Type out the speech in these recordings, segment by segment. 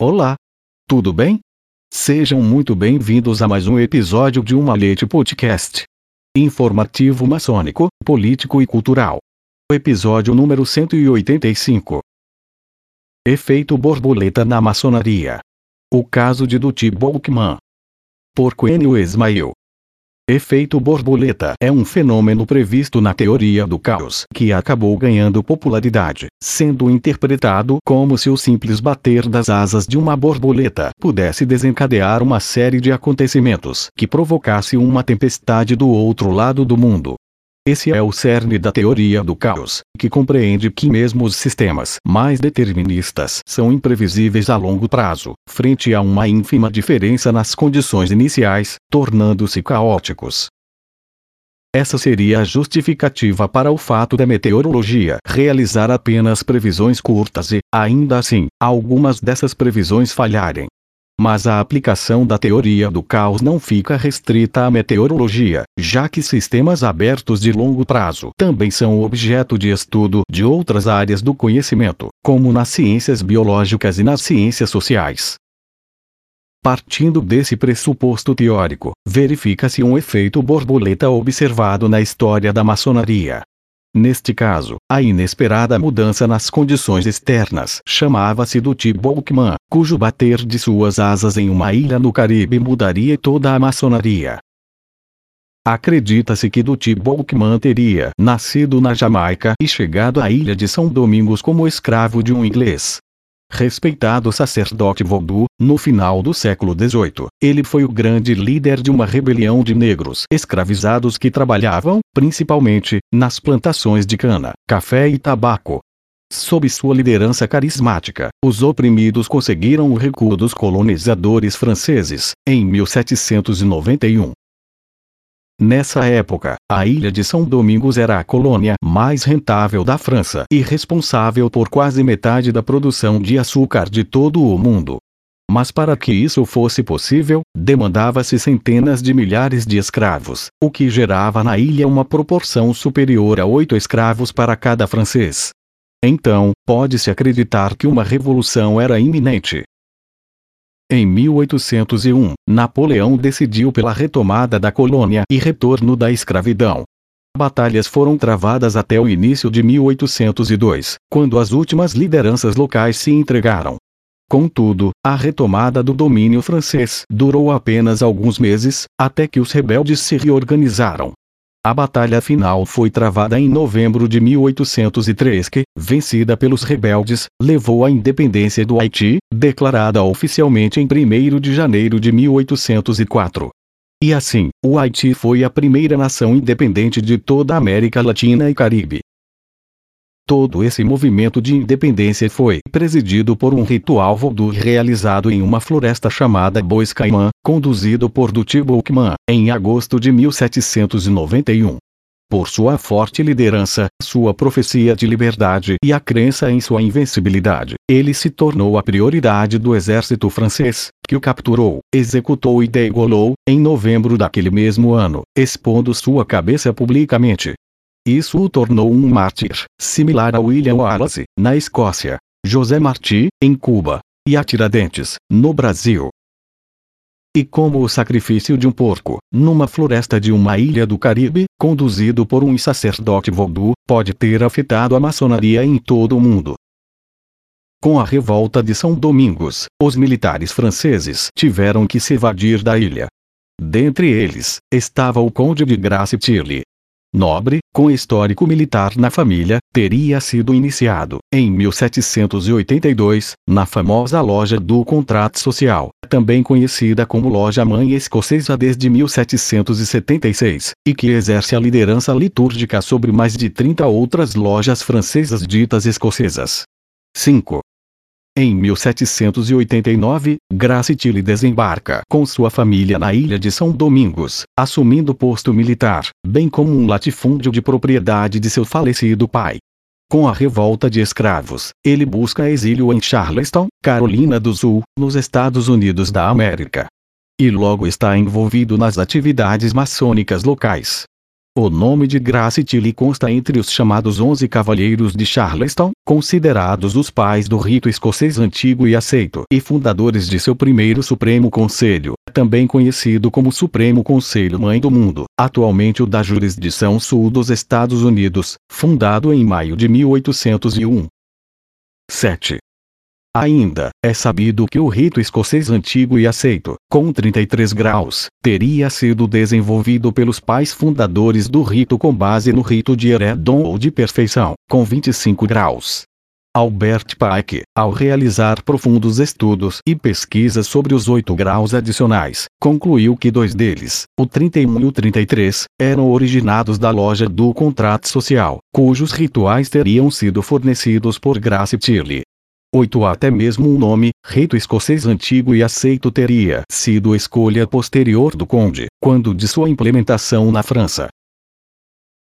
Olá! Tudo bem? Sejam muito bem-vindos a mais um episódio de Uma Leite Podcast. Informativo maçônico, político e cultural. Episódio número 185. Efeito borboleta na maçonaria. O caso de Duty Bolkman. Por Quenio Ismail. Efeito borboleta é um fenômeno previsto na teoria do caos que acabou ganhando popularidade, sendo interpretado como se o simples bater das asas de uma borboleta pudesse desencadear uma série de acontecimentos que provocasse uma tempestade do outro lado do mundo. Esse é o cerne da teoria do caos, que compreende que mesmo os sistemas mais deterministas são imprevisíveis a longo prazo, frente a uma ínfima diferença nas condições iniciais, tornando-se caóticos. Essa seria a justificativa para o fato da meteorologia realizar apenas previsões curtas e, ainda assim, algumas dessas previsões falharem. Mas a aplicação da teoria do caos não fica restrita à meteorologia, já que sistemas abertos de longo prazo também são objeto de estudo de outras áreas do conhecimento, como nas ciências biológicas e nas ciências sociais. Partindo desse pressuposto teórico, verifica-se um efeito borboleta observado na história da maçonaria. Neste caso, a inesperada mudança nas condições externas chamava-se do Tibolkman, cujo bater de suas asas em uma ilha no Caribe mudaria toda a maçonaria. Acredita-se que Duty Bolkman teria nascido na Jamaica e chegado à ilha de São Domingos como escravo de um inglês. Respeitado sacerdote voodoo, no final do século XVIII, ele foi o grande líder de uma rebelião de negros escravizados que trabalhavam, principalmente, nas plantações de cana, café e tabaco. Sob sua liderança carismática, os oprimidos conseguiram o recuo dos colonizadores franceses, em 1791. Nessa época, a ilha de São Domingos era a colônia mais rentável da França e responsável por quase metade da produção de açúcar de todo o mundo. Mas para que isso fosse possível, demandava-se centenas de milhares de escravos, o que gerava na ilha uma proporção superior a oito escravos para cada francês. Então, pode-se acreditar que uma revolução era iminente. Em 1801, Napoleão decidiu pela retomada da colônia e retorno da escravidão. Batalhas foram travadas até o início de 1802, quando as últimas lideranças locais se entregaram. Contudo, a retomada do domínio francês durou apenas alguns meses, até que os rebeldes se reorganizaram. A batalha final foi travada em novembro de 1803 que, vencida pelos rebeldes, levou à independência do Haiti, declarada oficialmente em 1 de janeiro de 1804. E assim, o Haiti foi a primeira nação independente de toda a América Latina e Caribe. Todo esse movimento de independência foi presidido por um ritual voodoo realizado em uma floresta chamada Bois Caimã, conduzido por Duty Boukman, em agosto de 1791. Por sua forte liderança, sua profecia de liberdade e a crença em sua invencibilidade, ele se tornou a prioridade do exército francês, que o capturou, executou e degolou, em novembro daquele mesmo ano, expondo sua cabeça publicamente. Isso o tornou um mártir, similar a William Wallace, na Escócia, José Marti, em Cuba, e a Tiradentes, no Brasil. E como o sacrifício de um porco, numa floresta de uma ilha do Caribe, conduzido por um sacerdote voodoo, pode ter afetado a maçonaria em todo o mundo. Com a revolta de São Domingos, os militares franceses tiveram que se evadir da ilha. Dentre eles, estava o conde de Grace Tilly, nobre, com histórico militar na família, teria sido iniciado, em 1782, na famosa loja do Contrato Social, também conhecida como Loja Mãe Escocesa desde 1776, e que exerce a liderança litúrgica sobre mais de 30 outras lojas francesas ditas escocesas. 5. Em 1789, Grace Tilly desembarca com sua família na ilha de São Domingos, assumindo posto militar, bem como um latifúndio de propriedade de seu falecido pai. Com a revolta de escravos, ele busca exílio em Charleston, Carolina do Sul, nos Estados Unidos da América. E logo está envolvido nas atividades maçônicas locais. O nome de Grace Tilly consta entre os chamados Onze Cavalheiros de Charleston, considerados os pais do rito escocês antigo e aceito e fundadores de seu primeiro Supremo Conselho, também conhecido como Supremo Conselho Mãe do Mundo, atualmente o da jurisdição sul dos Estados Unidos, fundado em maio de 1801. 7. Ainda, é sabido que o rito escocês antigo e aceito, com 33 graus, teria sido desenvolvido pelos pais fundadores do rito com base no rito de Heredon ou de perfeição, com 25 graus. Albert Pike, ao realizar profundos estudos e pesquisas sobre os oito graus adicionais, concluiu que dois deles, o 31 e o 33, eram originados da loja do contrato social, cujos rituais teriam sido fornecidos por Grace Tilly, 8 até mesmo um nome, rito escocês antigo e aceito teria sido escolha posterior do conde, quando de sua implementação na França.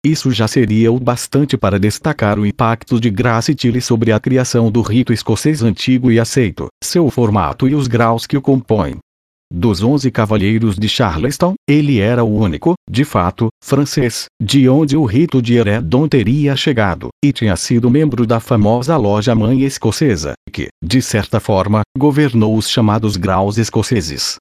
Isso já seria o bastante para destacar o impacto de Grace Tilly sobre a criação do rito escocês antigo e aceito, seu formato e os graus que o compõem. Dos onze cavalheiros de Charleston, ele era o único, de fato, francês, de onde o rito de Heredon teria chegado, e tinha sido membro da famosa loja mãe escocesa, que, de certa forma, governou os chamados graus escoceses.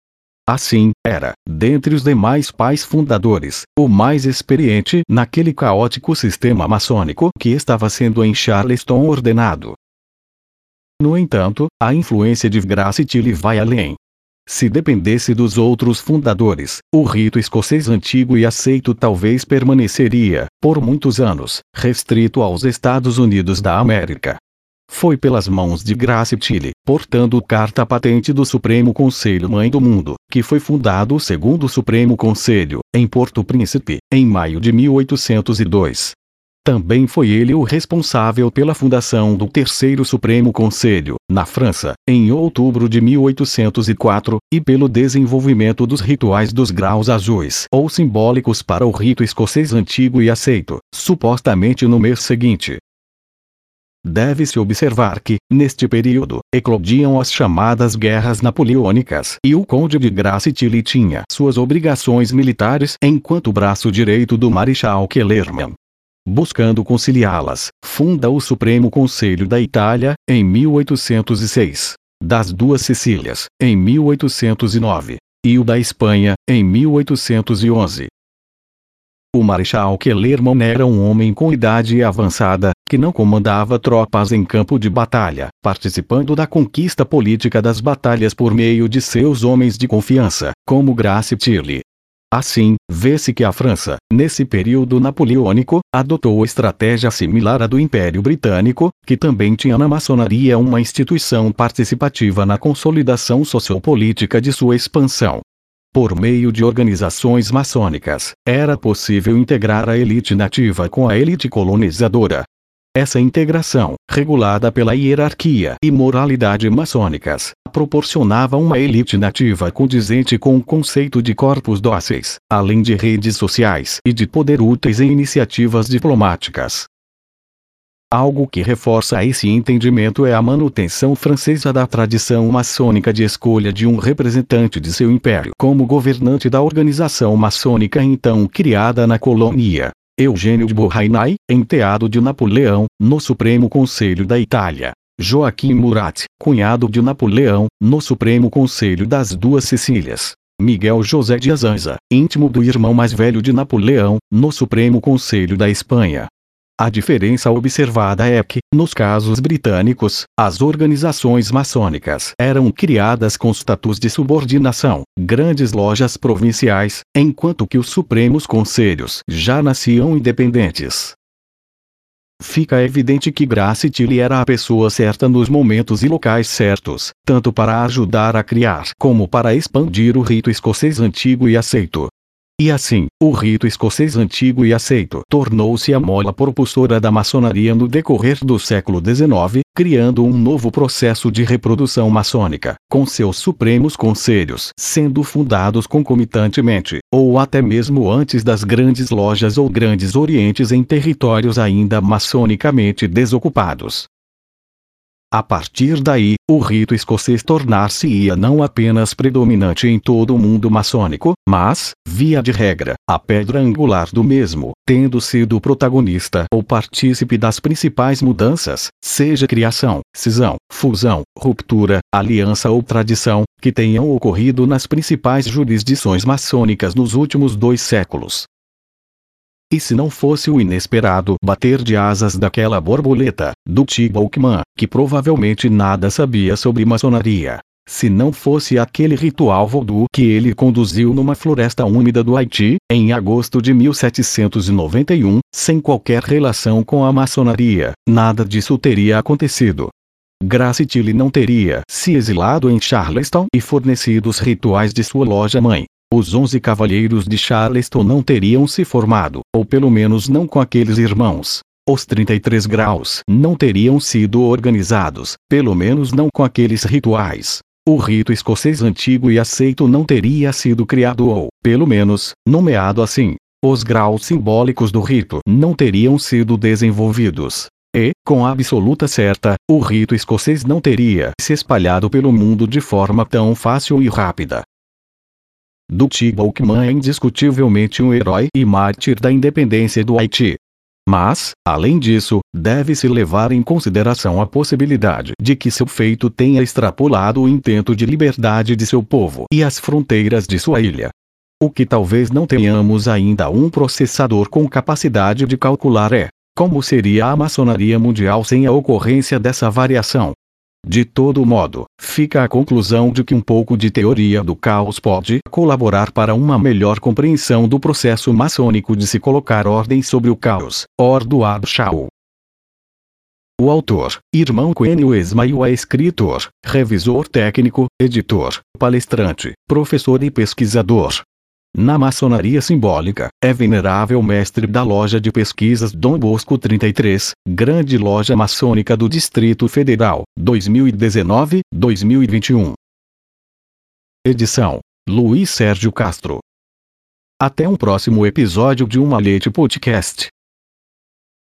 Assim, era, dentre os demais pais fundadores, o mais experiente naquele caótico sistema maçônico que estava sendo em Charleston ordenado. No entanto, a influência de Grace Tilly vai além. Se dependesse dos outros fundadores, o rito escocês antigo e aceito talvez permaneceria, por muitos anos, restrito aos Estados Unidos da América. Foi pelas mãos de Grace Tilly, portando carta patente do Supremo Conselho Mãe do Mundo, que foi fundado o segundo Supremo Conselho, em Porto Príncipe, em maio de 1802. Também foi ele o responsável pela fundação do Terceiro Supremo Conselho, na França, em outubro de 1804, e pelo desenvolvimento dos rituais dos graus azuis ou simbólicos para o rito escocês antigo e aceito, supostamente no mês seguinte. Deve-se observar que, neste período, eclodiam as chamadas guerras napoleônicas e o conde de Grace Tilly tinha suas obrigações militares enquanto braço direito do Marechal Kellerman buscando conciliá-las, funda o Supremo Conselho da Itália, em 1806, das duas Sicílias, em 1809, e o da Espanha, em 1811. O Marechal Kellerman era um homem com idade avançada, que não comandava tropas em campo de batalha, participando da conquista política das batalhas por meio de seus homens de confiança, como Grace Tilly, Assim, vê-se que a França, nesse período napoleônico, adotou estratégia similar à do Império Britânico, que também tinha na maçonaria uma instituição participativa na consolidação sociopolítica de sua expansão. Por meio de organizações maçônicas, era possível integrar a elite nativa com a elite colonizadora, essa integração, regulada pela hierarquia e moralidade maçônicas, proporcionava uma elite nativa condizente com o conceito de corpos dóceis, além de redes sociais e de poder úteis em iniciativas diplomáticas. Algo que reforça esse entendimento é a manutenção francesa da tradição maçônica de escolha de um representante de seu império como governante da organização maçônica então criada na colônia. Eugênio de Beauharnais, enteado de Napoleão, no Supremo Conselho da Itália. Joaquim Murat, cunhado de Napoleão, no Supremo Conselho das Duas Sicílias. Miguel José de Azanza, íntimo do irmão mais velho de Napoleão, no Supremo Conselho da Espanha. A diferença observada é que, nos casos britânicos, as organizações maçônicas eram criadas com status de subordinação, grandes lojas provinciais, enquanto que os Supremos Conselhos já nasciam independentes. Fica evidente que Grace Tilly era a pessoa certa nos momentos e locais certos, tanto para ajudar a criar como para expandir o rito escocês antigo e aceito. E assim, o rito escocês antigo e aceito tornou-se a mola propulsora da maçonaria no decorrer do século XIX, criando um novo processo de reprodução maçônica, com seus supremos conselhos sendo fundados concomitantemente, ou até mesmo antes das grandes lojas ou grandes orientes em territórios ainda maçonicamente desocupados. A partir daí, o rito escocês tornar-se-ia não apenas predominante em todo o mundo maçônico, mas, via de regra, a pedra angular do mesmo, tendo sido protagonista ou partícipe das principais mudanças, seja criação, cisão, fusão, ruptura, aliança ou tradição, que tenham ocorrido nas principais jurisdições maçônicas nos últimos dois séculos. E se não fosse o inesperado bater de asas daquela borboleta, do Tibalkman, que provavelmente nada sabia sobre maçonaria. Se não fosse aquele ritual voodoo que ele conduziu numa floresta úmida do Haiti, em agosto de 1791, sem qualquer relação com a maçonaria, nada disso teria acontecido. Grace Tilly não teria se exilado em Charleston e fornecido os rituais de sua loja mãe, os onze cavalheiros de Charleston não teriam se formado, ou pelo menos não com aqueles irmãos. Os 33 graus não teriam sido organizados, pelo menos não com aqueles rituais. O rito escocês antigo e aceito não teria sido criado ou, pelo menos, nomeado assim. Os graus simbólicos do rito não teriam sido desenvolvidos. E, com absoluta certa, o rito escocês não teria se espalhado pelo mundo de forma tão fácil e rápida. Dutty Balkman é indiscutivelmente um herói e mártir da independência do Haiti. Mas, além disso, deve-se levar em consideração a possibilidade de que seu feito tenha extrapolado o intento de liberdade de seu povo e as fronteiras de sua ilha. O que talvez não tenhamos ainda um processador com capacidade de calcular é como seria a maçonaria mundial sem a ocorrência dessa variação. De todo modo, fica a conclusão de que um pouco de teoria do caos pode colaborar para uma melhor compreensão do processo maçônico de se colocar ordem sobre o caos. Orduado Shaw. O autor, irmão Quenio Esmail é escritor, revisor técnico, editor, palestrante, professor e pesquisador. Na maçonaria simbólica, é venerável mestre da loja de pesquisas Dom Bosco 33, grande loja maçônica do Distrito Federal, 2019-2021. Edição: Luiz Sérgio Castro. Até um próximo episódio de Uma Leite Podcast.